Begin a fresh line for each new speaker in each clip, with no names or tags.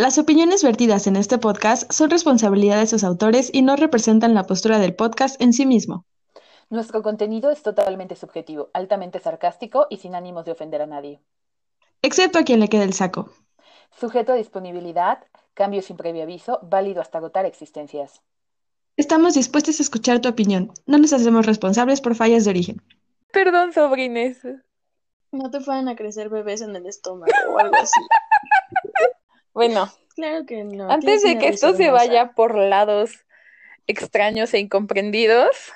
Las opiniones vertidas en este podcast son responsabilidad de sus autores y no representan la postura del podcast en sí mismo.
Nuestro contenido es totalmente subjetivo, altamente sarcástico y sin ánimos de ofender a nadie.
Excepto a quien le quede el saco.
Sujeto a disponibilidad, cambio sin previo aviso, válido hasta agotar existencias.
Estamos dispuestos a escuchar tu opinión. No nos hacemos responsables por fallas de origen.
Perdón, sobrines.
No te fueran a crecer bebés en el estómago o algo así.
Bueno,
Claro que no.
antes de que esto se
hermosa.
vaya por lados extraños e incomprendidos,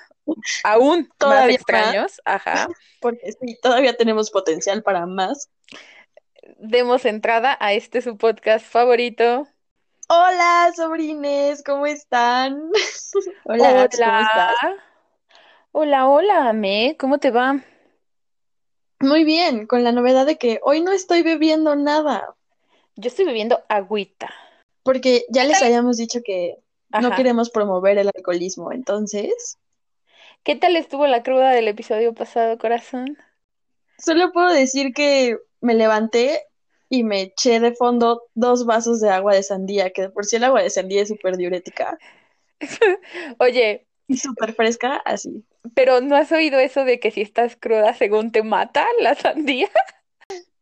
aún
Todavía
más
más.
extraños, ajá,
Porque sí, todavía tenemos potencial para más.
demos entrada a este su podcast favorito.
Hola, sobrines, ¿cómo están? Hola, Ax, ¿cómo estás?
Hola, hola, Ame, ¿cómo te va?
Muy bien, con la novedad de que hoy no estoy bebiendo nada,
Yo estoy bebiendo agüita.
porque ya les habíamos dicho que no queremos promover el alcoholismo, entonces
¿Qué tal estuvo la cruda del episodio pasado, corazón?
solo puedo decir que me levanté y me eché de fondo dos vasos de agua de sandía, que de por sí el agua de sandía es súper diurética
Oye,
y súper fresca, así.
pero ¿no has oído eso de que si estás cruda según te mata la sandía?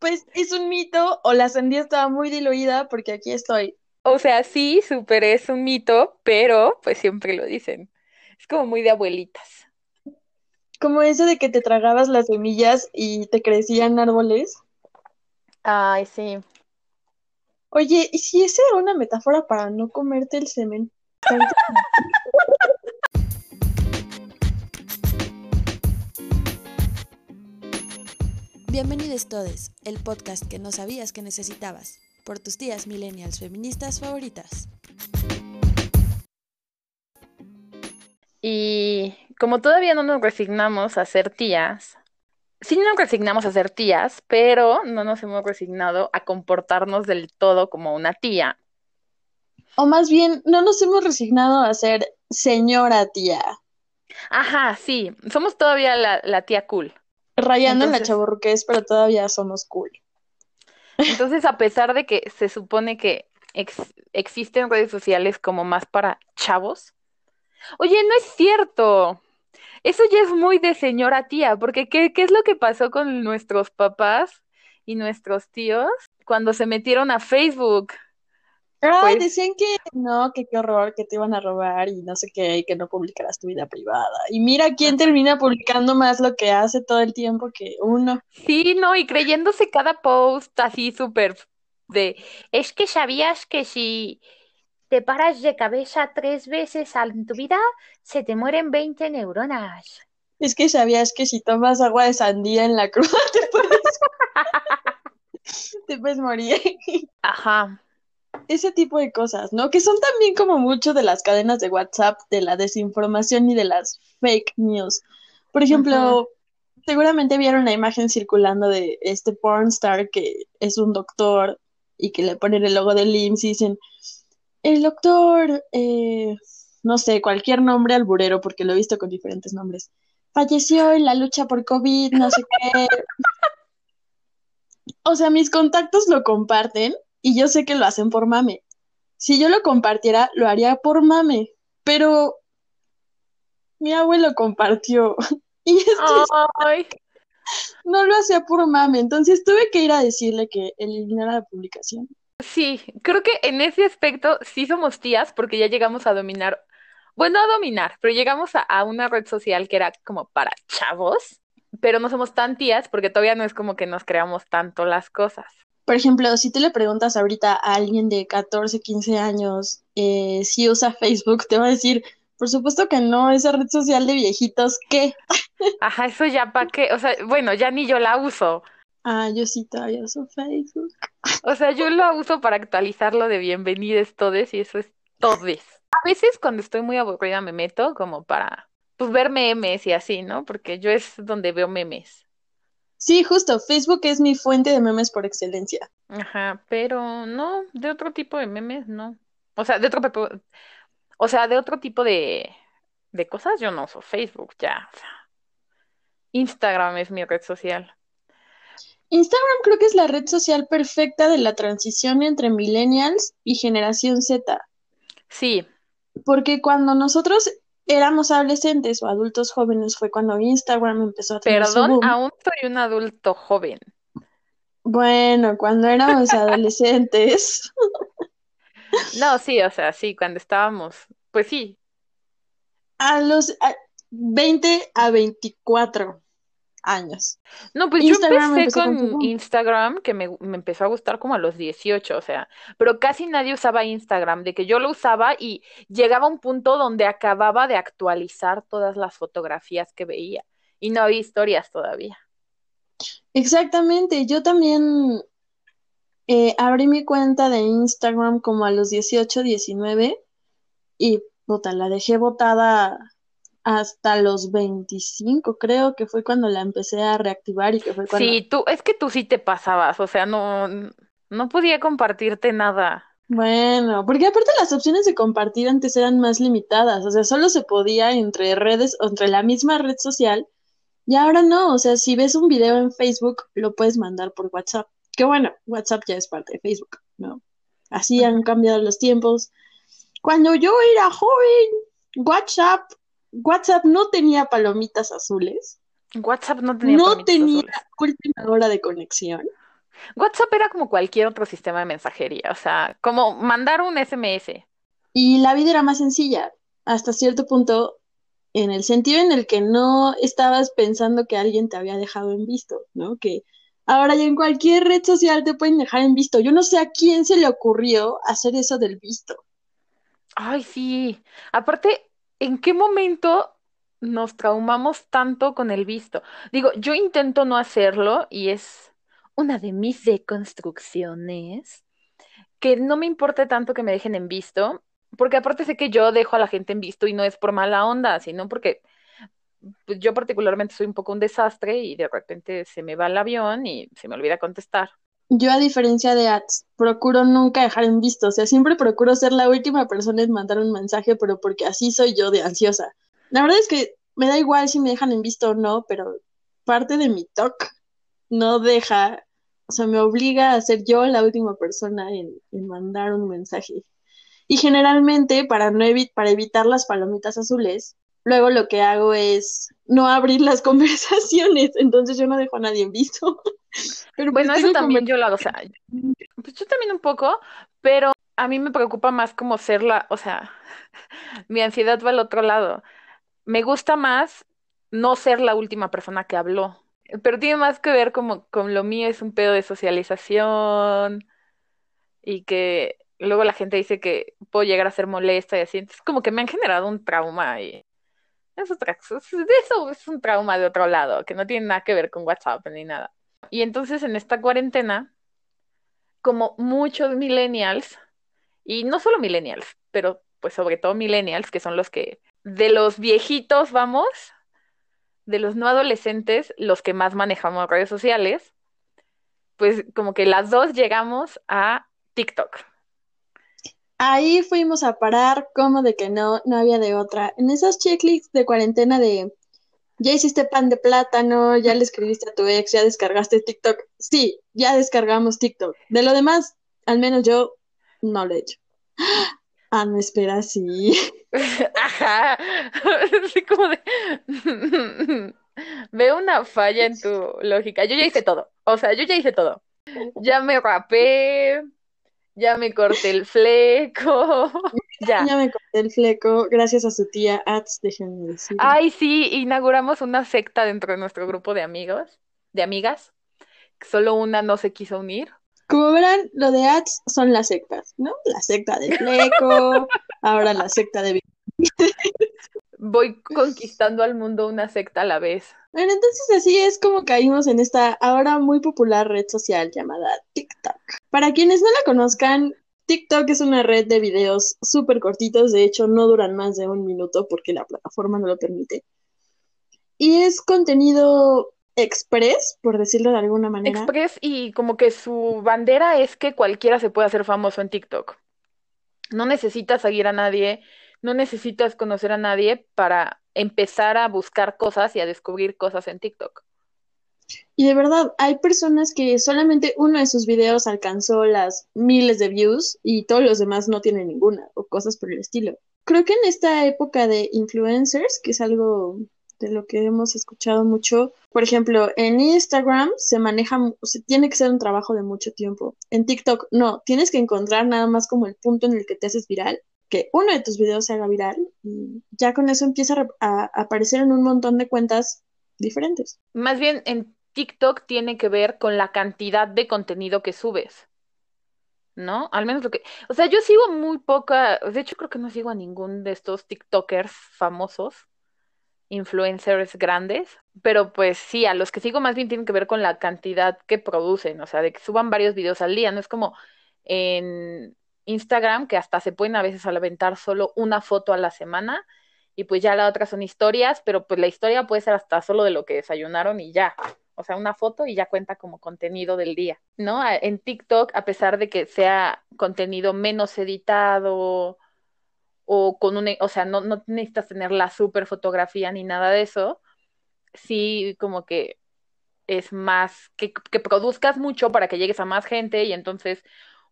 Pues es un mito, o la sandía estaba muy diluida, porque aquí estoy.
O sea, sí, súper es un mito, pero pues siempre lo dicen. Es como muy de abuelitas.
Como eso de que te tragabas las semillas y te crecían árboles.
Ay, sí.
Oye, ¿y si esa era una metáfora para no comerte el semen?
Bienvenidos todos, el podcast que no sabías que necesitabas, por tus tías millennials feministas favoritas.
Y como todavía no nos resignamos a ser tías, sí nos resignamos a ser tías, pero no nos hemos resignado a comportarnos del todo como una tía.
O más bien, no nos hemos resignado a ser señora tía,
Ajá, sí, somos todavía la, la tía cool.
Rayando en la chavorruqués, pero todavía somos cool.
Entonces, a pesar de que se supone que ex- existen redes sociales como más para chavos, oye, no es cierto. Eso ya es muy de señora tía, porque ¿qué, qué es lo que pasó con nuestros papás y nuestros tíos cuando se metieron a Facebook?
Ay,
Pues-
decían que no, que qué horror, que te iban a robar y no sé qué, y que no publicarás tu vida privada. Y mira quién termina publicando más lo que hace todo el tiempo que uno.
Sí, no, y creyéndose cada post así súper de, es que sabías que si te paras de cabeza tres veces en tu vida, se te mueren 20 neuronas.
Es que sabías que si tomas agua de sandía en la cruda te puedes, te puedes morir.
Ajá.
Ese tipo de cosas, ¿no? Que son también como mucho de las cadenas de WhatsApp, de la desinformación y de las fake news. Por ejemplo, seguramente vieron la imagen circulando de este pornstar que es un doctor y que le ponen el logo del IMSS y dicen, el doctor, eh, no sé, cualquier nombre alburero, porque lo he visto con diferentes nombres, falleció en la lucha por COVID, no sé qué. O sea, mis contactos lo comparten y yo sé que lo hacen por mame. Si yo lo compartiera, lo haría por mame, pero mi abuelo compartió y esto no lo hacía por mame, entonces tuve que ir a decirle que eliminara la publicación.
sí, creo que en ese aspecto sí somos tías porque ya llegamos a dominar, bueno, a dominar, pero llegamos a, a una red social que era como para chavos, pero no somos tan tías porque todavía no es como que nos creamos tanto las cosas.
Por ejemplo, si tú le preguntas ahorita a alguien de 14, 15 años eh, si usa Facebook, te va a decir, por supuesto que no, esa red social de viejitos, ¿qué?
Ajá, eso ya para qué, o sea, bueno, ya ni yo la uso.
Ah, yo sí todavía uso Facebook.
O sea, yo lo uso para actualizarlo de bienvenidos todes y eso es todes. A veces cuando estoy muy aburrida me meto como para pues ver memes y así, ¿no? Porque yo es donde veo memes.
Sí, justo, Facebook es mi fuente de memes por excelencia.
Ajá, pero no, de otro tipo de memes, no. O sea, de otro tipo, o sea, de otro tipo de, de cosas yo no uso Facebook ya. O sea, Instagram es mi red social.
Instagram creo que es la red social perfecta de la transición entre millennials y generación Z.
Sí.
Porque cuando nosotros éramos adolescentes o adultos jóvenes fue cuando Instagram empezó a tener su
Perdón,
boom.
aún soy un adulto joven.
Bueno, cuando éramos adolescentes.
No, sí, o sea, sí, cuando estábamos, pues sí.
A los a 20 a 24 años.
No, pues
Instagram
yo empecé
con.
Instagram, que me, me empezó a gustar como a los 18, o sea, pero casi nadie usaba Instagram, de que yo lo usaba y llegaba a un punto donde acababa de actualizar todas las fotografías que veía y no había historias todavía.
Exactamente, yo también eh, abrí mi cuenta de Instagram como a los 18, 19 y puta, la dejé botada hasta los 25, creo que fue cuando la empecé a reactivar y que fue cuando...
Sí, tú, es que tú sí te pasabas, o sea, no, no podía compartirte nada.
Bueno, porque aparte las opciones de compartir antes eran más limitadas, o sea, solo se podía entre redes, o entre la misma red social, y ahora no, o sea, si ves un video en Facebook, lo puedes mandar por WhatsApp, que bueno, WhatsApp ya es parte de Facebook, ¿no? Así han cambiado los tiempos. Cuando yo era joven, WhatsApp, WhatsApp no tenía palomitas azules,
WhatsApp no tenía
no tenía
azules.
última hora de conexión.
WhatsApp era como cualquier otro sistema de mensajería, o sea, como mandar un SMS.
Y la vida era más sencilla, hasta cierto punto, en el sentido en el que no estabas pensando que alguien te había dejado en visto, ¿no? Que ahora ya en cualquier red social te pueden dejar en visto. Yo no sé a quién se le ocurrió hacer eso del visto.
Ay, sí. Aparte, ¿en qué momento nos traumamos tanto con el visto? Digo, yo intento no hacerlo y es una de mis deconstrucciones, que no me importa tanto que me dejen en visto, porque aparte sé que yo dejo a la gente en visto y no es por mala onda, sino porque pues, yo particularmente soy un poco un desastre y de repente se me va el avión y se me olvida contestar.
Yo, a diferencia de ads, procuro nunca dejar en visto. O sea, siempre procuro ser la última persona en mandar un mensaje, pero porque así soy yo de ansiosa. La verdad es que me da igual si me dejan en visto o no, pero parte de mi TOC no deja, o sea, me obliga a ser yo la última persona en, en mandar un mensaje. Y generalmente, para, no para evitar las palomitas azules, luego lo que hago es no abrir las conversaciones, entonces yo no dejo a nadie en visto. Pero pues
Bueno, eso también yo lo hago, o sea, pues yo también un poco, pero a mí me preocupa más como ser la, o sea, mi ansiedad va al otro lado. Me gusta más no ser la última persona que habló, pero tiene más que ver como con lo mío es un pedo de socialización y que luego la gente dice que puedo llegar a ser molesta y así, entonces como que me han generado un trauma y es otra, eso es un trauma de otro lado, que no tiene nada que ver con WhatsApp ni nada. Y entonces en esta cuarentena, como muchos millennials, y no solo millennials, pero pues sobre todo millennials, que son los que de los viejitos vamos, de los no adolescentes, los que más manejamos redes sociales, pues como que las dos llegamos a TikTok.
Ahí fuimos a parar, como de que no, no había de otra. En esos checklists de cuarentena de ya hiciste pan de plátano, ya le escribiste a tu ex, ya descargaste TikTok. Sí, ya descargamos TikTok. De lo demás, al menos yo no lo he hecho. Ah, no, espera, sí.
Ajá, como de... Veo una falla en tu lógica. Yo ya hice todo, o sea, yo ya hice todo. Ya me rapé, ya me corté el fleco, ya.
Ya me corté el fleco gracias a su tía Ats, déjenme decir.
Ay, sí, inauguramos una secta dentro de nuestro grupo de amigos, de amigas. Solo una no se quiso unir.
Como verán, lo de Ats son las sectas, ¿no? La secta de fleco, ahora la secta de...
Voy conquistando al mundo una secta a la vez.
Bueno, entonces así es como caímos en esta ahora muy popular red social llamada TikTok. Para quienes no la conozcan, TikTok es una red de videos súper cortitos, de hecho no duran más de un minuto porque la plataforma no lo permite. Y es contenido express, por decirlo de alguna manera.
Express y como que su bandera es que cualquiera se puede hacer famoso en TikTok. No necesitas seguir a nadie, no necesitas conocer a nadie para empezar a buscar cosas y a descubrir cosas en TikTok.
Y de verdad, hay personas que solamente uno de sus videos alcanzó las miles de views y todos los demás no tienen ninguna o cosas por el estilo. Creo que en esta época de influencers, que es algo de lo que hemos escuchado mucho, por ejemplo, en Instagram se maneja, se tiene que ser un trabajo de mucho tiempo. En TikTok no, tienes que encontrar nada más como el punto en el que te haces viral, que uno de tus videos se haga viral y ya con eso empieza a, a aparecer en un montón de cuentas diferentes.
Más bien en TikTok tiene que ver con la cantidad de contenido que subes. ¿No? Al menos lo que. O sea, yo sigo muy poca. De hecho, creo que no sigo a ningún de estos TikTokers famosos, influencers grandes. Pero pues sí, a los que sigo más bien tienen que ver con la cantidad que producen. O sea, de que suban varios videos al día. No es como en Instagram, que hasta se pueden a veces aventar solo una foto a la semana. Y pues ya la otra son historias, pero pues la historia puede ser hasta solo de lo que desayunaron y ya o sea, una foto y ya cuenta como contenido del día, ¿no? En TikTok, a pesar de que sea contenido menos editado o con un, o sea, no, no necesitas tener la super fotografía ni nada de eso, sí como que es más, que, que produzcas mucho para que llegues a más gente y entonces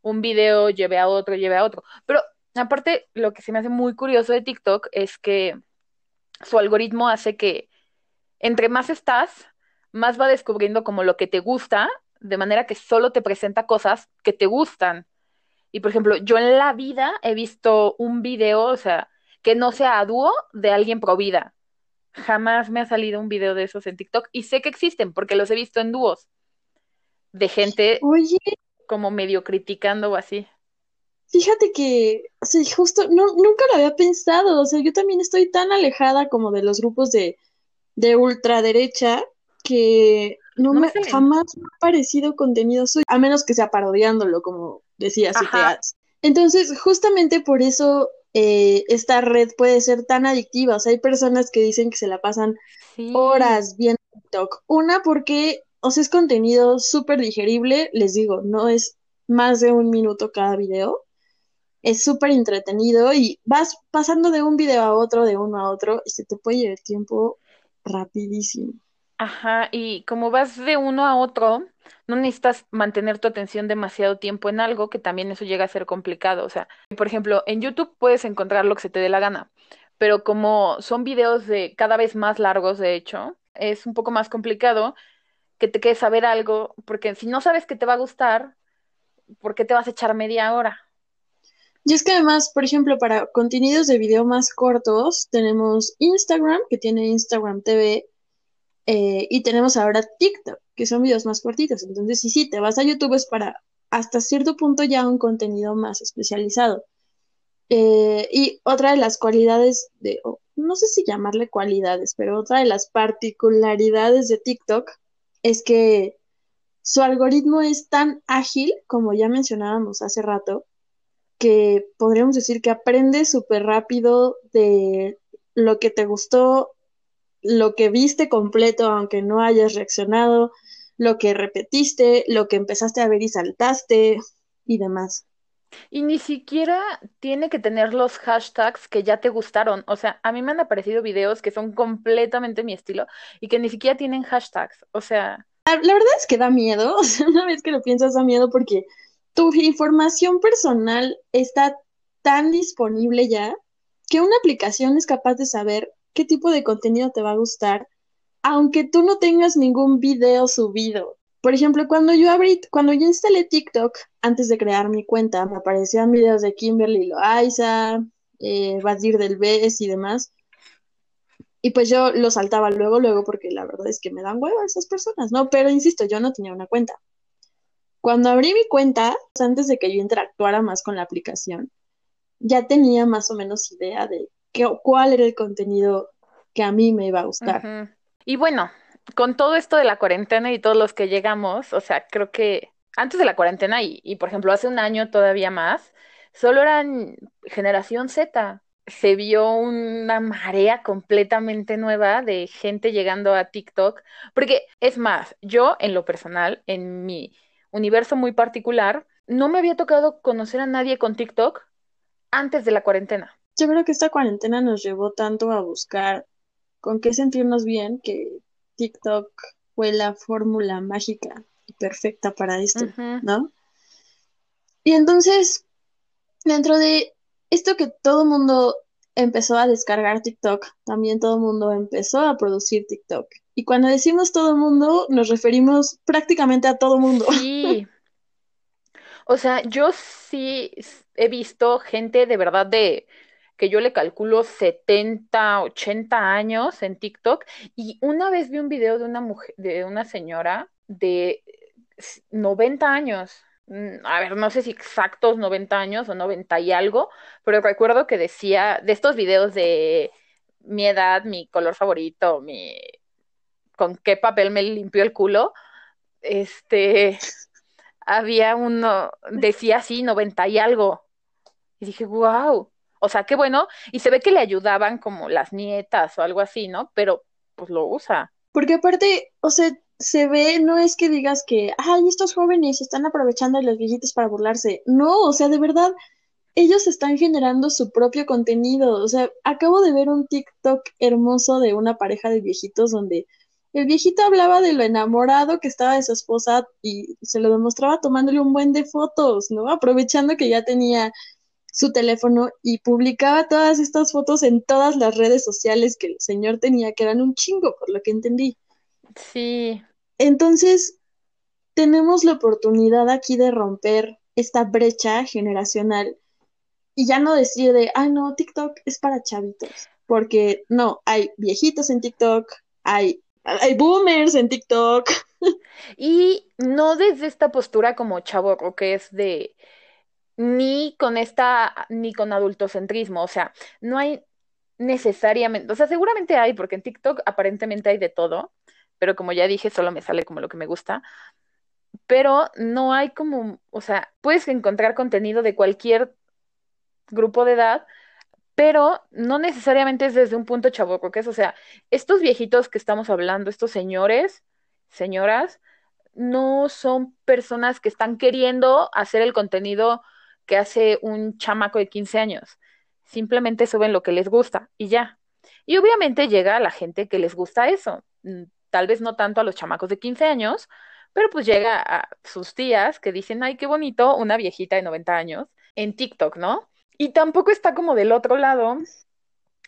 un video lleve a otro, lleve a otro. Pero aparte, lo que se me hace muy curioso de TikTok es que su algoritmo hace que entre más estás, más va descubriendo como lo que te gusta, de manera que solo te presenta cosas que te gustan. Y por ejemplo, yo en la vida he visto un video, o sea, que no sea a dúo de alguien pro vida. Jamás me ha salido un video de esos en TikTok y sé que existen porque los he visto en dúos de gente
Oye,
como medio criticando o así.
fíjate que, o sea, justo, no, nunca lo había pensado, o sea, yo también estoy tan alejada como de los grupos de, de ultraderecha que no,
No me
jamás me ha parecido contenido suyo, a menos que sea parodiándolo, como decía Siete
Ajá.
Ads. Entonces, justamente por eso eh, esta red puede ser tan adictiva. O sea, hay personas que dicen que se la pasan
Sí.
horas viendo TikTok. Una, porque, o sea, es contenido súper digerible, les digo, no es más de un minuto cada video. Es súper entretenido y vas pasando de un video a otro, de uno a otro, y se te puede llevar tiempo rapidísimo.
Ajá, y como vas de uno a otro, no necesitas mantener tu atención demasiado tiempo en algo, que también eso llega a ser complicado. O sea, por ejemplo, en YouTube puedes encontrar lo que se te dé la gana, pero como son videos de cada vez más largos, de hecho, es un poco más complicado que te quedes a ver algo, porque si no sabes que te va a gustar, ¿por qué te vas a echar media hora?
Y es que además, por ejemplo, para contenidos de video más cortos, tenemos Instagram, que tiene Instagram TV, eh, y tenemos ahora TikTok, que son videos más cortitos. Entonces, sí, sí, te vas a YouTube es para hasta cierto punto ya un contenido más especializado. Eh, y otra de las cualidades de, no sé si llamarle cualidades, pero otra de las particularidades de TikTok es que su algoritmo es tan ágil, como ya mencionábamos hace rato, que podríamos decir que aprende súper rápido de lo que te gustó, lo que viste completo, aunque no hayas reaccionado, lo que repetiste, lo que empezaste a ver y saltaste y demás.
Y ni siquiera tiene que tener los hashtags que ya te gustaron. O sea, a mí me han aparecido videos que son completamente mi estilo y que ni siquiera tienen hashtags. O sea,
La, verdad es que da miedo, o sea, una vez que lo piensas da miedo porque tu información personal está tan disponible ya que una aplicación es capaz de saber qué tipo de contenido te va a gustar, aunque tú no tengas ningún video subido. Por ejemplo, cuando yo abrí, cuando yo instalé TikTok antes de crear mi cuenta, me aparecían videos de Kimberly Loaiza, eh, Badir del y demás. Y pues yo lo saltaba luego, luego, porque la verdad es que me dan hueva esas personas, ¿no? Pero insisto, yo no tenía una cuenta. Cuando abrí mi cuenta, antes de que yo interactuara más con la aplicación, ya tenía más o menos idea de qué, cuál era el contenido que a mí me iba a gustar.
Y bueno, con todo esto de la cuarentena y todos los que llegamos, o sea, creo que antes de la cuarentena y, y por ejemplo hace un año todavía más, solo eran generación Z. Se vio una marea completamente nueva de gente llegando a TikTok, porque es más, yo en lo personal, en mi universo muy particular, no me había tocado conocer a nadie con TikTok antes de la cuarentena.
Yo creo que esta cuarentena nos llevó tanto a buscar con qué sentirnos bien que TikTok fue la fórmula mágica y perfecta para esto. ¿no? Y entonces, dentro de esto que todo el mundo empezó a descargar TikTok, también todo el mundo empezó a producir TikTok. Y cuando decimos todo el mundo, nos referimos prácticamente a todo el mundo.
Sí. O sea, yo sí he visto gente de verdad de que yo le calculo 70, 80 años en TikTok y una vez vi un video de una mujer, de una señora de s- 90 años. Mm, A ver, no sé si exactos 90 años o 90 y algo, pero recuerdo que decía de estos videos de mi edad, mi color favorito, mi con qué papel me limpió el culo, este había uno, decía así, 90 y algo. Y dije, wow. O sea, qué bueno. Y se ve que le ayudaban como las nietas o algo así, ¿no? Pero pues lo usa.
Porque aparte, o sea, se ve, no es que digas que, ay, estos jóvenes están aprovechando de los viejitos para burlarse. No, o sea, de verdad, ellos están generando su propio contenido. O sea, acabo de ver un TikTok hermoso de una pareja de viejitos donde el viejito hablaba de lo enamorado que estaba de su esposa y se lo demostraba tomándole un buen de fotos, ¿no? Aprovechando que ya tenía su teléfono y publicaba todas estas fotos en todas las redes sociales que el señor tenía, que eran un chingo, por lo que entendí.
Sí,
Entonces, tenemos la oportunidad aquí de romper esta brecha generacional y ya no decir de, ah, no, TikTok es para chavitos, porque no, hay viejitos en TikTok, hay, hay boomers en TikTok.
y no desde esta postura como chavo que es de ni con esta, ni con adultocentrismo, o sea, no hay necesariamente, o sea, seguramente hay, porque en TikTok aparentemente hay de todo, pero como ya dije, solo me sale como lo que me gusta, pero no hay como, o sea, puedes encontrar contenido de cualquier grupo de edad, pero no necesariamente es desde un punto chavo, que es, o sea, estos viejitos que estamos hablando, estos señores, señoras, no son personas que están queriendo hacer el contenido que hace un chamaco de 15 años. Simplemente suben lo que les gusta y ya. Y obviamente llega a la gente que les gusta eso. Mm, Tal vez no tanto a los chamacos de 15 años, pero pues llega a sus tías que dicen, ay, qué bonito, una viejita de 90 años en TikTok, ¿no? Y tampoco está como del otro lado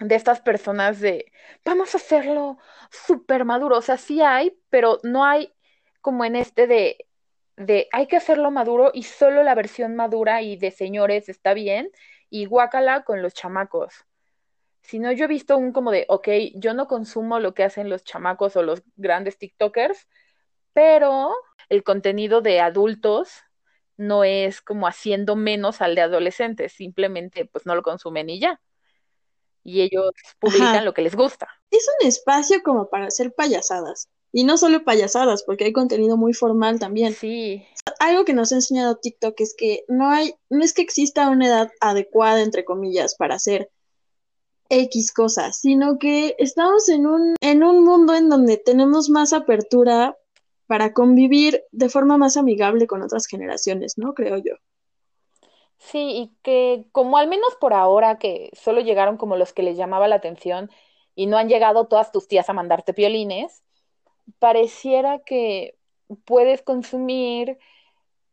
de estas personas de, vamos a hacerlo súper maduro. O sea, sí hay, pero no hay como en este de, de, hay que hacerlo maduro y solo la versión madura y de señores está bien y guácala con los chamacos. Si no, yo he visto un como de, ok, yo no consumo lo que hacen los chamacos o los grandes TikTokers, pero el contenido de adultos no es como haciendo menos al de adolescentes, simplemente pues no lo consumen y ya. Y ellos publican
Ajá.
lo que les gusta.
Es un espacio como para hacer payasadas. Y no solo payasadas, porque hay contenido muy formal también.
Sí,
Algo que nos ha enseñado TikTok es que no hay, no es que exista una edad adecuada, entre comillas, para hacer X cosas, sino que estamos en un, en un mundo en donde tenemos más apertura para convivir de forma más amigable con otras generaciones, ¿no? Creo yo.
sí, y que como al menos por ahora que solo llegaron como los que les llamaba la atención y no han llegado todas tus tías a mandarte piolines, pareciera que puedes consumir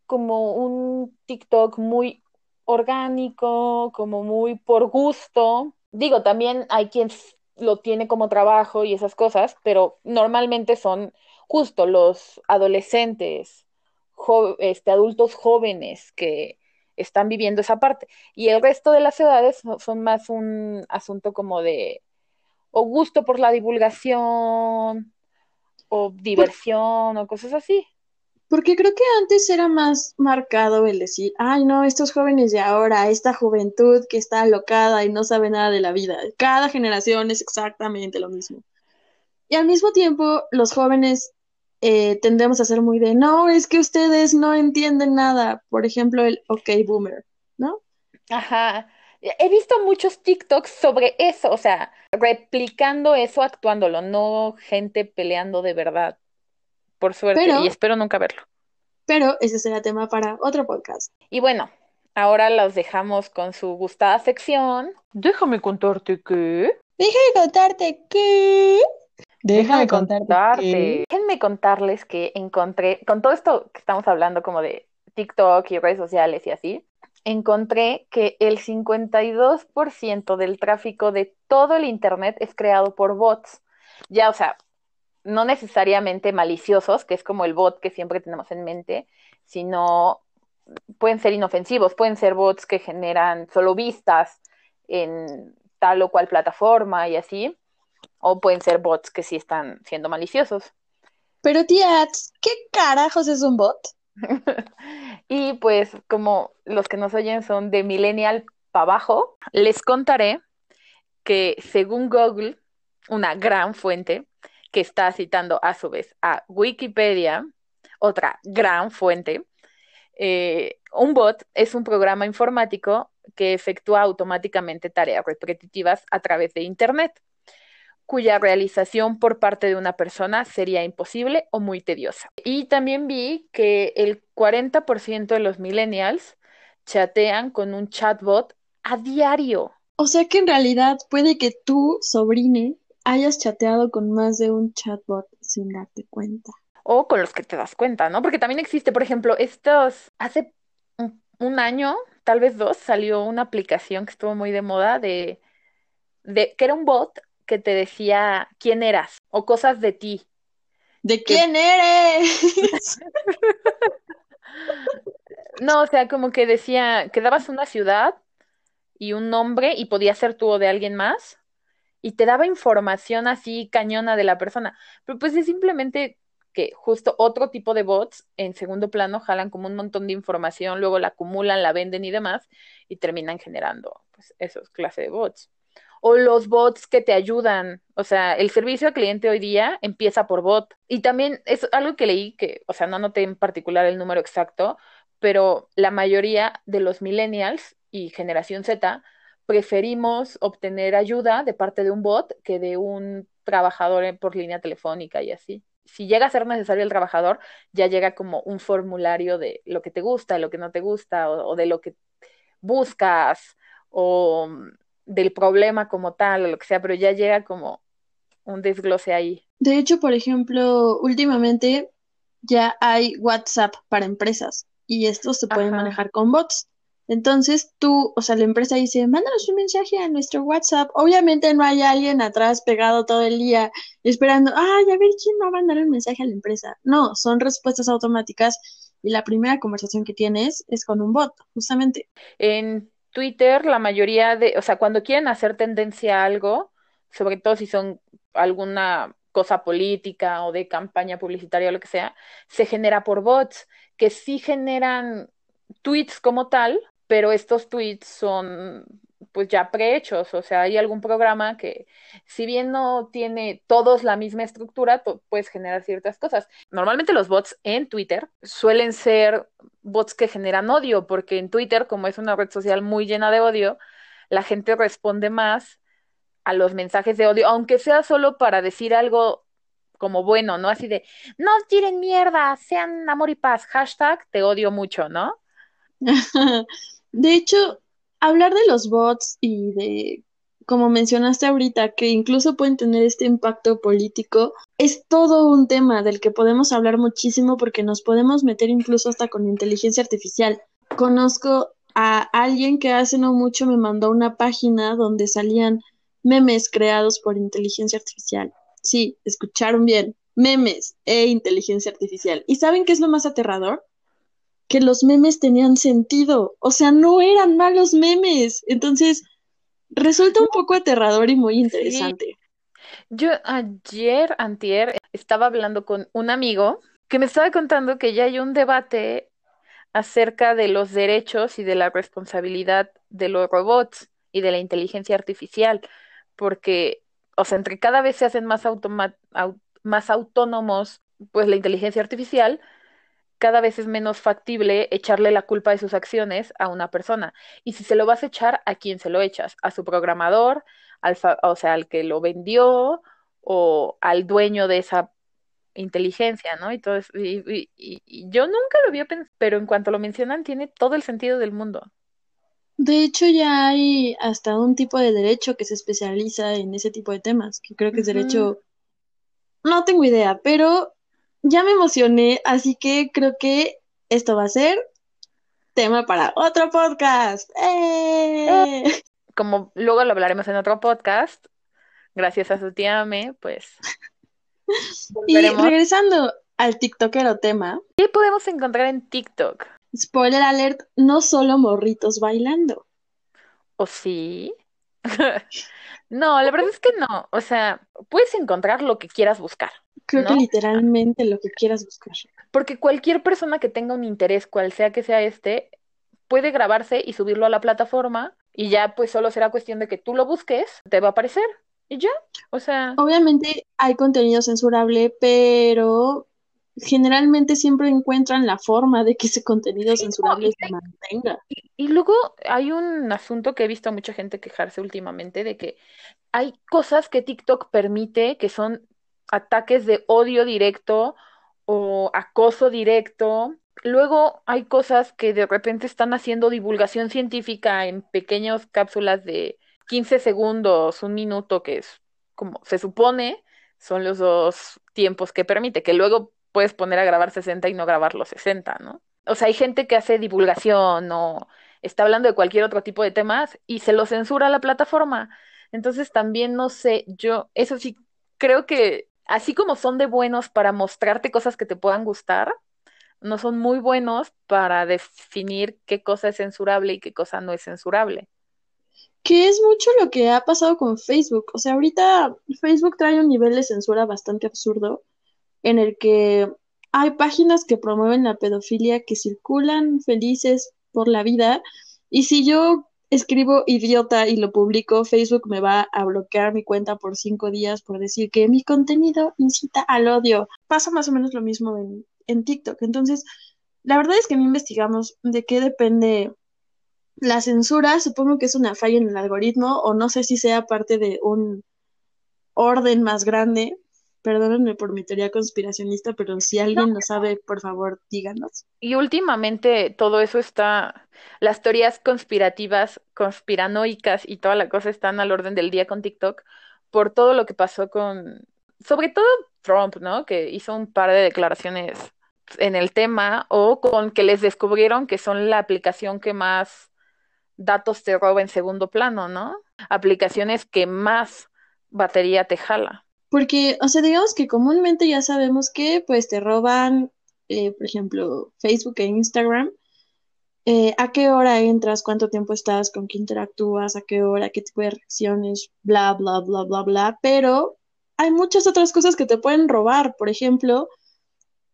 como un TikTok muy orgánico, como muy por gusto. Digo, también hay quien lo tiene como trabajo y esas cosas, pero normalmente son justo los adolescentes, este, adultos jóvenes que están viviendo esa parte. Y el resto de las so- son más un asunto como de o gusto por la divulgación o diversión o cosas así.
Porque creo que antes era más marcado el decir, ay, no, estos jóvenes de ahora, esta juventud que está alocada y no sabe nada de la vida. Cada generación es exactamente lo mismo. Y al mismo tiempo, los jóvenes eh, tendemos a ser muy de, no, es que ustedes no entienden nada. Por ejemplo, el OK Boomer, ¿no?
Ajá. He visto muchos TikToks sobre eso, o sea, replicando eso, actuándolo, no gente peleando de verdad, por suerte,
Pero-
y espero nunca verlo.
Pero ese será tema para otro podcast.
Y bueno, ahora los dejamos con su gustada sección. Déjame contarte que.
Déjame contarte que... Déjame contarte.
Déjenme contarles que encontré, con todo esto que estamos hablando como de TikTok y redes sociales y así, encontré que el 52% del tráfico de todo el Internet es creado por bots. Ya, o sea, no necesariamente maliciosos, que es como el bot que siempre tenemos en mente, sino pueden ser inofensivos, pueden ser bots que generan solo vistas en tal o cual plataforma y así, o pueden ser bots que sí están siendo maliciosos.
Pero tía, ¿qué carajos es un bot?
y pues como los que nos oyen son de millennial para abajo, les contaré que según Google, una gran fuente que está citando a su vez a Wikipedia, otra gran fuente, eh, un bot es un programa informático que efectúa automáticamente tareas repetitivas a través de Internet cuya realización por parte de una persona sería imposible o muy tediosa. Y también vi que el 40% de los millennials chatean con un chatbot a diario.
O sea que en realidad puede que tú, sobrine, hayas chateado con más de un chatbot sin darte cuenta.
O con los que te das cuenta, ¿no? Porque también existe, por ejemplo, estos, hace un, año, tal vez dos, salió una aplicación que estuvo muy de moda de, de que era un bot que te decía quién eras o cosas de ti.
¿De quién eres?
no, o sea, como que decía, que dabas una ciudad y un nombre y podía ser tú o de alguien más y te daba información así cañona de la persona. Pero pues es simplemente que justo otro tipo de bots en segundo plano jalan como un montón de información, luego la acumulan, la venden y demás y terminan generando pues esos clases de bots o los bots que te ayudan. O sea, el servicio al cliente hoy día empieza por bot. Y también es algo que leí que, o sea, no anoté en particular el número exacto, pero la mayoría de los millennials y generación Z preferimos obtener ayuda de parte de un bot que de un trabajador por línea telefónica y así. Si llega a ser necesario el trabajador, ya llega como un formulario de lo que te gusta, lo que no te gusta, o, o de lo que buscas, o del problema como tal o lo que sea, pero ya llega como un desglose ahí.
De hecho, por ejemplo, últimamente ya hay WhatsApp para empresas y estos se pueden manejar con bots. Entonces tú, o sea, la empresa dice, mándanos un mensaje a nuestro WhatsApp. Obviamente no hay alguien atrás pegado todo el día esperando, ay, a ver quién va a mandar el mensaje a la empresa. No, son respuestas automáticas y la primera conversación que tienes es con un bot, justamente.
En Twitter, la mayoría de, o sea, cuando quieren hacer tendencia a algo, sobre todo si son alguna cosa política o de campaña publicitaria o lo que sea, se genera por bots que sí generan tweets como tal, pero estos tweets son pues ya prehechos, o sea, hay algún programa que si bien no tiene todos la misma estructura, puedes generar ciertas cosas. Normalmente los bots en Twitter suelen ser bots que generan odio, porque en Twitter, como es una red social muy llena de odio, la gente responde más a los mensajes de odio, aunque sea solo para decir algo como bueno, ¿no? Así de, no tiren mierda, sean amor y paz, hashtag te odio mucho, ¿no?
de hecho, hablar de los bots y de, como mencionaste ahorita, que incluso pueden tener este impacto político, es todo un tema del que podemos hablar muchísimo porque nos podemos meter incluso hasta con inteligencia artificial. Conozco a alguien que hace no mucho me mandó una página donde salían memes creados por inteligencia artificial. Sí, escucharon bien, memes e inteligencia artificial. ¿Y saben qué es lo más aterrador? Que los memes tenían sentido, o sea, no eran malos memes. Entonces, resulta un poco aterrador y muy interesante.
Yo ayer, antier, estaba hablando con un amigo que me estaba contando que ya hay un debate acerca de los derechos y de la responsabilidad de los robots y de la inteligencia artificial, porque, o sea, entre cada vez se hacen más, más autónomos, pues la inteligencia artificial, cada vez es menos factible echarle la culpa de sus acciones a una persona. Y si se lo vas a echar, ¿a quién se lo echas? ¿A su programador? Al o sea, al que lo vendió o al dueño de esa inteligencia, ¿no? Y, todo eso, y, yo nunca lo había pensado, pero en cuanto lo mencionan, tiene todo el sentido del mundo.
De hecho, ya hay hasta un tipo de derecho que se especializa en ese tipo de temas, que creo que es derecho No tengo idea, pero ya me emocioné, así que creo que esto va a ser tema para otro podcast. ¡Eh!
Como luego lo hablaremos en otro podcast, gracias a su tía Me, pues.
y regresando al TikTokero tema.
¿Qué podemos encontrar en TikTok?
Spoiler alert, no solo morritos bailando.
¿O sí? no, la verdad es que no. O sea, puedes encontrar lo que quieras buscar.
Creo que literalmente lo que quieras buscar.
Porque cualquier persona que tenga un interés, cual sea que sea este, puede grabarse y subirlo a la plataforma y ya pues solo será cuestión de que tú lo busques, te va a aparecer y ya. O sea.
Obviamente hay contenido censurable, pero generalmente siempre encuentran la forma de que ese contenido censurable se mantenga.
Y, luego hay un asunto que he visto a mucha gente quejarse últimamente de que hay cosas que TikTok permite que son ataques de odio directo o acoso directo. Luego hay cosas que de repente están haciendo divulgación científica en pequeñas cápsulas de 15 segundos, un minuto, que es como se supone son los dos tiempos que permite, que luego puedes poner a grabar 60 y no grabar los 60, ¿no? O sea, hay gente que hace divulgación o está hablando de cualquier otro tipo de temas y se lo censura la plataforma. Entonces también no sé, yo eso sí creo que así como son de buenos para mostrarte cosas que te puedan gustar, no son muy buenos para definir qué cosa es censurable y qué cosa no es censurable.
Que es mucho lo que ha pasado con Facebook. O sea, ahorita Facebook trae un nivel de censura bastante absurdo en el que hay páginas que promueven la pedofilia que circulan felices por la vida y si yo escribo idiota y lo publico, Facebook me va a bloquear mi cuenta por cinco días por decir que mi contenido incita al odio. Pasa más o menos lo mismo en, en TikTok. Entonces, la verdad es que no investigamos de qué depende la censura. Supongo que es una falla en el algoritmo o no sé si sea parte de un orden más grande Perdónenme por mi teoría conspiracionista, pero si alguien lo sabe, por favor, díganos.
Y últimamente todo eso está, las teorías conspirativas, conspiranoicas y toda la cosa están al orden del día con TikTok por todo lo que pasó con, sobre todo Trump, ¿no? Que hizo un par de declaraciones en el tema o con que les descubrieron que son la aplicación que más datos te roba en segundo plano, ¿no? Aplicaciones que más batería te jala.
Porque, o sea, digamos que comúnmente ya sabemos que pues te roban, eh, por ejemplo, Facebook e Instagram. Eh, a qué hora entras, cuánto tiempo estás, con quién interactúas, a qué hora, qué tipo de reacciones, bla, bla, bla, bla, bla. Pero hay muchas otras cosas que te pueden robar. Por ejemplo,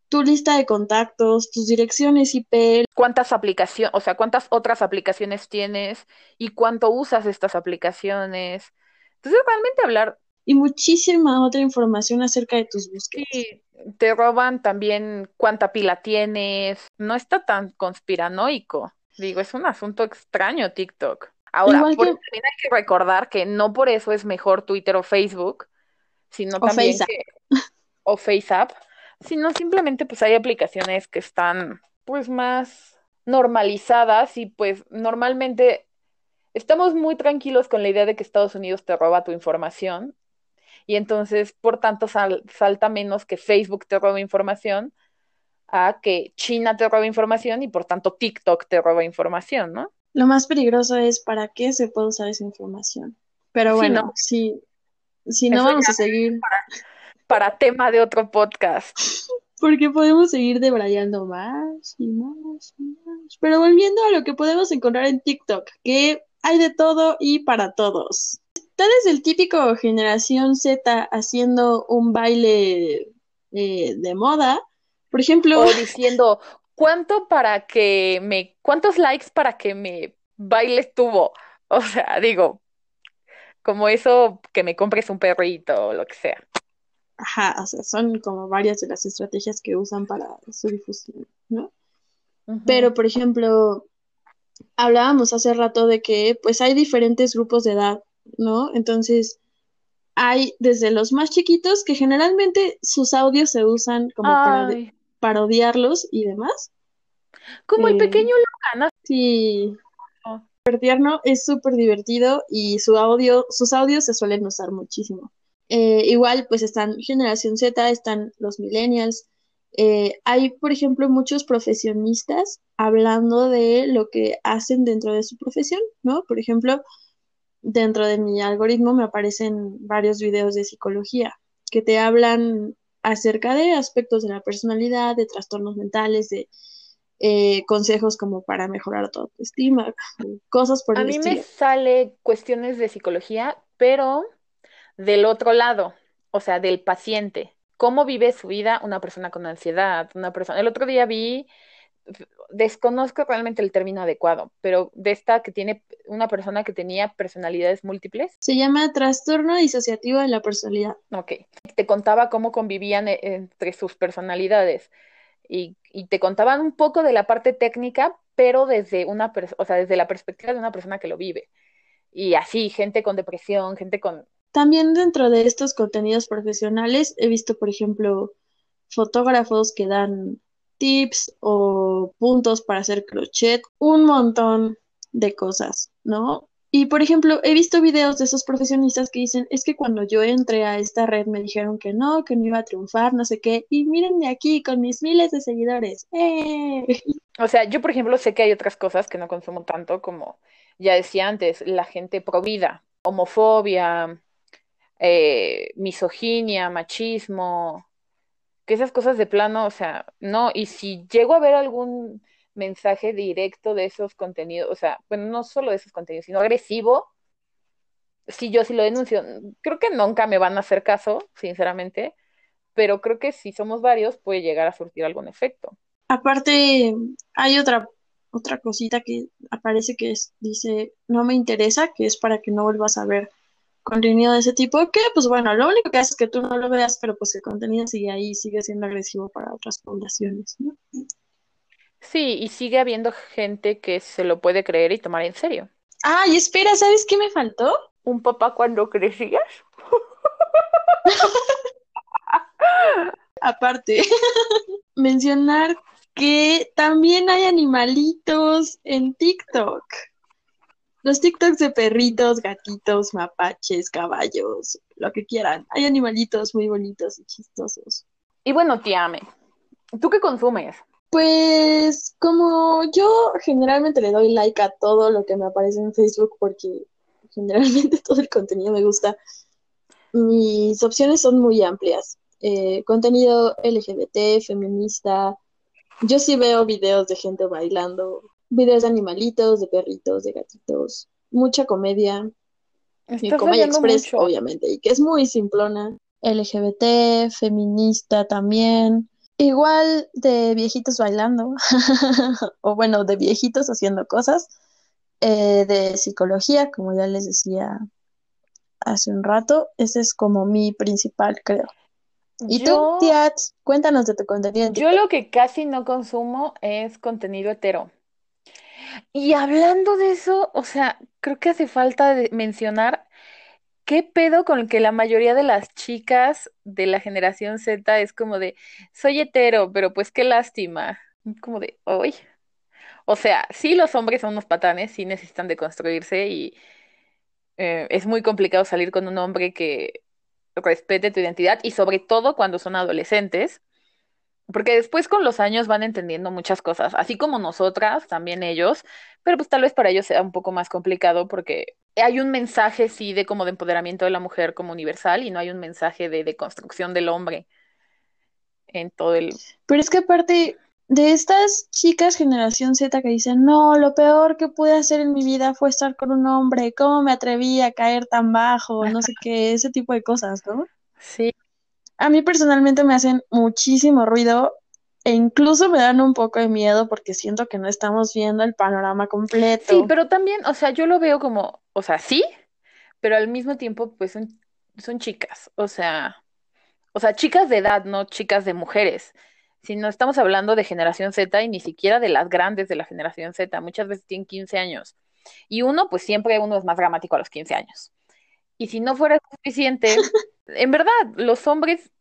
tu lista de contactos, tus direcciones IP.
¿Cuántas aplicaciones, o sea, cuántas otras aplicaciones tienes y cuánto usas estas aplicaciones? Entonces, realmente hablar
y muchísima otra información acerca de tus búsquedas.
Sí, te roban también cuánta pila tienes. No está tan conspiranoico. Digo, es un asunto extraño TikTok. Ahora, también hay que recordar que no por eso es mejor Twitter o Facebook, sino también que o FaceApp, sino simplemente pues hay aplicaciones que están pues más normalizadas y pues normalmente estamos muy tranquilos con la idea de que Estados Unidos te roba tu información y entonces, por tanto, salta menos que Facebook te roba información a que China te roba información y por tanto TikTok te roba información, ¿no?
Lo más peligroso es para qué se puede usar esa información. Pero bueno, si, si no vamos a seguir.
Para, tema de otro podcast.
Porque podemos seguir debrayando más y más y más. Pero volviendo a lo que podemos encontrar en TikTok, que hay de todo y para todos tal es el típico generación Z haciendo un baile eh, de moda, por ejemplo.
O diciendo, ¿cuánto para que me, cuántos likes para que me baile tuvo? O sea, digo, como eso que me compres un perrito o lo que sea.
Ajá, o sea, son como varias de las estrategias que usan para su difusión, ¿no? Pero, por ejemplo, hablábamos hace rato de que pues hay diferentes grupos de edad ¿no? Entonces, hay desde los más chiquitos que generalmente sus audios se usan como para parodiarlos y demás.
Como el eh, pequeño Logan.
Sí. Oh. Súper tierno, es súper divertido y su audio, sus audios se suelen usar muchísimo. Eh, igual, pues están generación Z, están los millennials. Eh, hay, por ejemplo, muchos profesionistas hablando de lo que hacen dentro de su profesión, ¿no? Por ejemplo, dentro de mi algoritmo me aparecen varios videos de psicología que te hablan acerca de aspectos de la personalidad, de trastornos mentales, de eh, consejos como para mejorar tu autoestima, cosas por
A
el
mí
estilo.
me sale cuestiones de psicología, pero del otro lado, o sea, del paciente. ¿Cómo vive su vida una persona con ansiedad? Una persona. El otro día vi, desconozco realmente el término adecuado, pero de esta que tiene una persona que tenía personalidades múltiples.
Se llama trastorno disociativo de la personalidad.
Ok. Te contaba cómo convivían eh, entre sus personalidades y, y te contaban un poco de la parte técnica, pero desde una, o sea, desde la perspectiva de una persona que lo vive. Y así, gente con depresión, gente con...
También dentro de estos contenidos profesionales he visto, por ejemplo, fotógrafos que dan tips o puntos para hacer crochet, un montón de cosas, ¿no? Y por ejemplo, he visto videos de esos profesionistas que dicen, es que cuando yo entré a esta red me dijeron que no, que no iba a triunfar, no sé qué, y mírenme aquí con mis miles de seguidores. ¡Eh!
O sea, yo por ejemplo sé que hay otras cosas que no consumo tanto como ya decía antes, la gente pro vida, homofobia, eh, misoginia, machismo, que esas cosas de plano, o sea, no, y si llego a ver algún mensaje directo de esos contenidos, o sea, bueno, no solo de esos contenidos, sino agresivo, si yo sí lo denuncio, creo que nunca me van a hacer caso, sinceramente, pero creo que si somos varios puede llegar a surtir algún efecto.
Aparte, hay otra, otra cosita que aparece que es, dice, no me interesa, que es para que no vuelvas a ver contenido de ese tipo, que pues bueno, lo único que hace es que tú no lo veas, pero pues el contenido sigue ahí, sigue siendo agresivo para otras poblaciones, ¿no?
Sí, y sigue habiendo gente que se lo puede creer y tomar en serio.
Ay, espera, ¿sabes qué me faltó?
¿Un papá cuando crecías?
Aparte, mencionar que también hay animalitos en TikTok. Los TikToks de perritos, gatitos, mapaches, caballos, lo que quieran. Hay animalitos muy bonitos y chistosos.
Y bueno, Tiame, ¿tú qué consumes?
Pues como yo generalmente le doy like a todo lo que me aparece en Facebook porque generalmente todo el contenido me gusta, mis opciones son muy amplias. Eh, contenido LGBT, feminista. Yo sí veo videos de gente bailando, videos de animalitos, de perritos, de gatitos, mucha comedia. Mi
Estás
Comedia Express,
mucho.
obviamente, y que es muy simplona. LGBT, feminista también. Igual de viejitos bailando, o bueno, de viejitos haciendo cosas. Eh, de psicología, como ya les decía hace un rato, ese es como mi principal, creo. ¿Y tú,
Yo,
Tiats? Cuéntanos de tu contenido en
yo lo que casi no consumo es contenido hetero. Y hablando de eso, o sea, creo que hace falta mencionar qué pedo con que la mayoría de las chicas de la generación Z es como de, soy hetero, pero pues qué lástima. Como de, hoy. O sea, sí los hombres son unos patanes, sí necesitan de construirse y eh, es muy complicado salir con un hombre que respete tu identidad y sobre todo cuando son adolescentes, porque después con los años van entendiendo muchas cosas, así como nosotras, también ellos, pero pues tal vez para ellos sea un poco más complicado porque hay un mensaje sí de como de empoderamiento de la mujer como universal y no hay un mensaje de, de construcción del hombre en todo el...
Pero es que aparte de estas chicas generación Z que dicen, no, lo peor que pude hacer en mi vida fue estar con un hombre, ¿cómo me atreví a caer tan bajo? No sé qué, ese tipo de cosas, ¿no?
Sí,
A mí personalmente me hacen muchísimo ruido e incluso me dan un poco de miedo porque siento que no estamos viendo el panorama
sí,
completo.
pero también, o sea, yo lo veo como, o sea, sí, pero al mismo tiempo pues son, son chicas, o sea... O sea, chicas de edad, no chicas de mujeres. Si no estamos hablando de generación Z y ni siquiera de las grandes de la generación Z, muchas veces tienen 15 años. Y uno, pues siempre uno es más dramático a los 15 años. Y si no fuera suficiente, en verdad, los hombres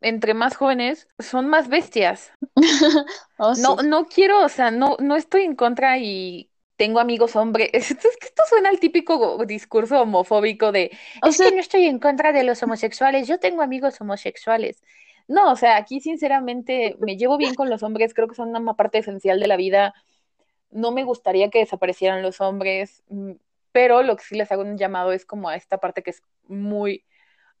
entre más jóvenes son más bestias.
Oh,
No,
sí.
no quiero, o sea, no, no estoy en contra y tengo amigos hombres. Es, que esto suena al típico discurso homofóbico de, es que no estoy en contra de los homosexuales, yo tengo amigos homosexuales. No, o sea, aquí sinceramente me llevo bien con los hombres, creo que son una parte esencial de la vida. No me gustaría que desaparecieran los hombres, mm, pero lo que sí les hago un llamado es como a esta parte que es muy,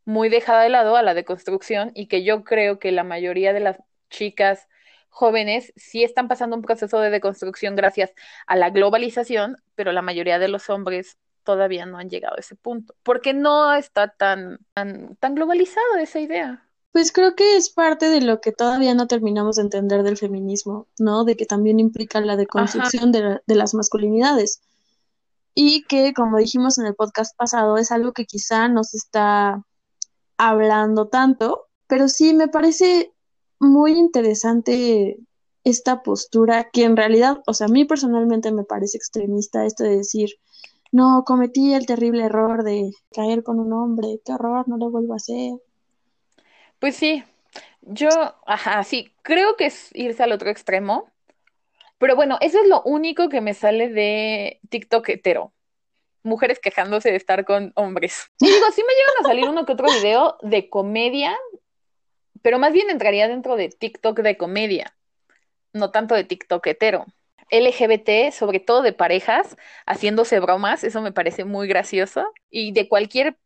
muy dejada de lado, a la deconstrucción, y que yo creo que la mayoría de las chicas jóvenes sí están pasando un proceso de deconstrucción gracias a la globalización, pero la mayoría de los hombres todavía no han llegado a ese punto, porque no está tan, tan, tan globalizado esa idea.
Pues creo que es parte de lo que todavía no terminamos de entender del feminismo, ¿no? De que también implica la deconstrucción de, de, las masculinidades. Y que, como dijimos en el podcast pasado, es algo que quizá no se está hablando tanto, pero sí me parece muy interesante esta postura que en realidad, o sea, a mí personalmente me parece extremista esto de decir, no, cometí el terrible error de caer con un hombre, qué horror, no lo vuelvo a hacer
pues sí, yo, ajá, sí, creo que es irse al otro extremo. Pero bueno, eso es lo único que me sale de TikTok hetero. Mujeres quejándose de estar con hombres. Y digo, sí me llegan a salir uno que otro video de comedia, pero más bien entraría dentro de TikTok de comedia, no tanto de TikTok hetero. LGBT, sobre todo de parejas, haciéndose bromas, eso me parece muy gracioso. Y de cualquier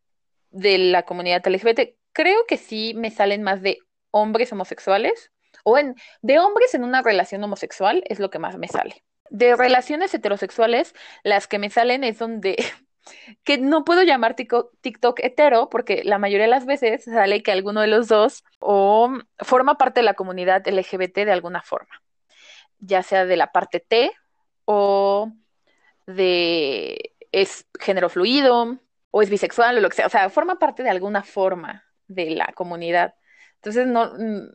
de la comunidad LGBT, creo que sí me salen más de hombres homosexuales o en, de hombres en una relación homosexual es lo que más me sale. De relaciones heterosexuales, las que me salen es donde que no puedo llamar TikTok hetero porque la mayoría de las veces sale que alguno de los dos o forma parte de la comunidad LGBT de alguna forma, ya sea de la parte T o de es género fluido o es bisexual o lo que sea, o sea, forma parte de alguna forma de la comunidad. Entonces, no, mm,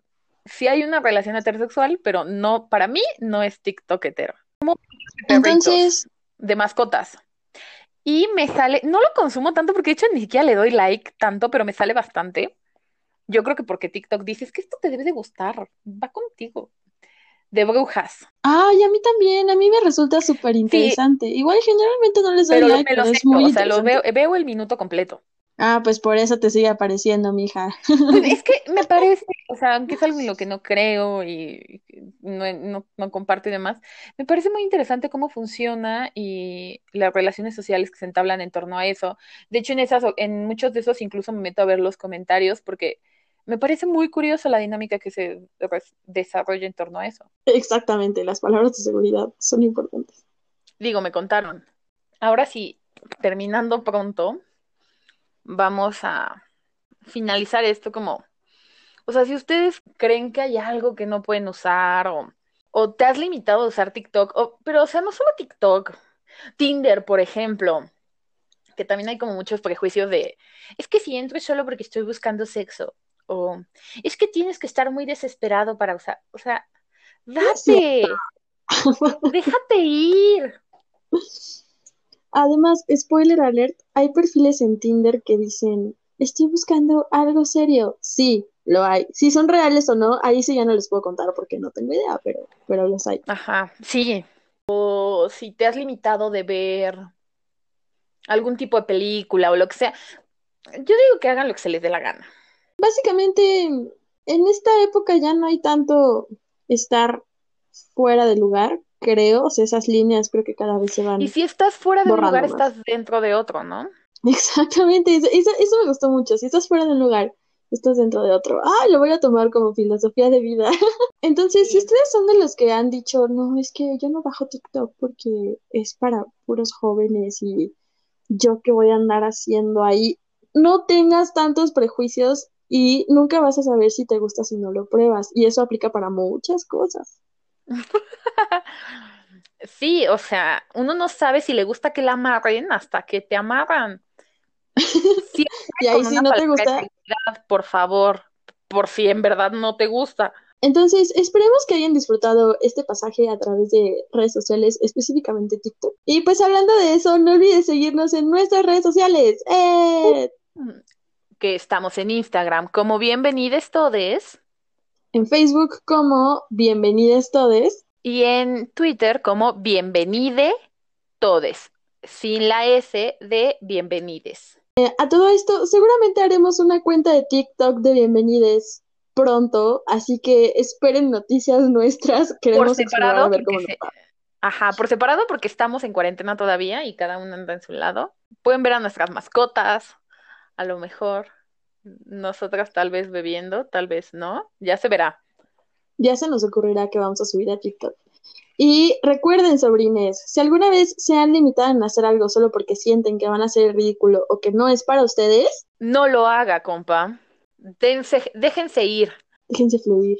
sí hay una relación heterosexual, pero no, para mí no es TikTok hetero.
Entonces,
de mascotas. Y me sale, no lo consumo tanto porque de hecho ni siquiera le doy like tanto, pero me sale bastante. Yo creo que porque TikTok dice, es que esto te debe de gustar, va contigo. De brujas.
Ay, a mí también, a mí me resulta súper interesante. Igual generalmente no les doy like, pero es muy o sea,
lo veo, veo el minuto completo.
Ah, pues por eso te sigue apareciendo, mija.
Pues es que me parece, o sea, aunque es algo en lo que no creo y no, no, no, comparto y demás, me parece muy interesante cómo funciona y las relaciones sociales que se entablan en torno a eso. De hecho, en esas, en muchos de esos incluso me meto a ver los comentarios porque me parece muy curiosa la dinámica que se desarrolla en torno a eso.
Exactamente, las palabras de seguridad son importantes.
Digo, me contaron. Ahora sí, terminando pronto vamos a finalizar esto como, o sea, si ustedes creen que hay algo que no pueden usar o, o te has limitado a usar TikTok, o, pero o sea, no solo TikTok, Tinder, por ejemplo, que también hay como muchos prejuicios de, es que si entro es solo porque estoy buscando sexo, o es que tienes que estar muy desesperado para usar, o sea, date, déjate ir.
Además, spoiler alert, hay perfiles en Tinder que dicen, estoy buscando algo serio. Sí, lo hay. Si son reales o no, ahí sí ya no les puedo contar porque no tengo idea, pero, pero los hay.
Ajá, sí. O si te has limitado de ver algún tipo de película o lo que sea, yo digo que hagan lo que se les dé la gana.
Básicamente, en esta época ya no hay tanto estar fuera de lugar creo, o sea, esas líneas creo que cada vez se van.
Y si estás fuera de un lugar, estás dentro de otro, ¿no?
Exactamente, eso, eso, me gustó mucho. Si estás fuera de un lugar, estás dentro de otro. Ah, lo voy a tomar como filosofía de vida. Entonces, si ustedes son de los que han dicho, no, es que yo no bajo TikTok porque es para puros jóvenes y yo qué voy a andar haciendo ahí, no tengas tantos prejuicios y nunca vas a saber si te gusta si no lo pruebas. Y eso aplica para muchas cosas.
Sí, o sea, uno no sabe si le gusta que la amarren hasta que te amarran.
y ahí si no te gusta.
Por favor, por si en verdad no te gusta.
Entonces, esperemos que hayan disfrutado este pasaje a través de redes sociales, específicamente TikTok. Y pues hablando de eso, no olvides seguirnos en nuestras redes sociales. ¡Eh!
Que estamos en Instagram como Bienvenides Todes
en Facebook como Bienvenidos Todes
y en Twitter como Bienvenide todes, sin la S de bienvenides.
Eh, a todo esto, seguramente haremos una cuenta de TikTok de bienvenides pronto, así que esperen noticias nuestras. Queremos
por separado,
a ver
porque
cómo
se-
nos va.
Ajá, por separado porque estamos en cuarentena todavía y cada uno anda en su lado. Pueden ver a nuestras mascotas, a lo mejor. Nosotras tal vez bebiendo, tal vez no. Ya se verá.
Ya se nos ocurrirá que vamos a subir a TikTok. Y recuerden, sobrines, si alguna vez se han limitado en hacer algo solo porque sienten que van a el ridículo o que no es para ustedes,
No lo haga, compa. Dense- déjense ir.
déjense fluir.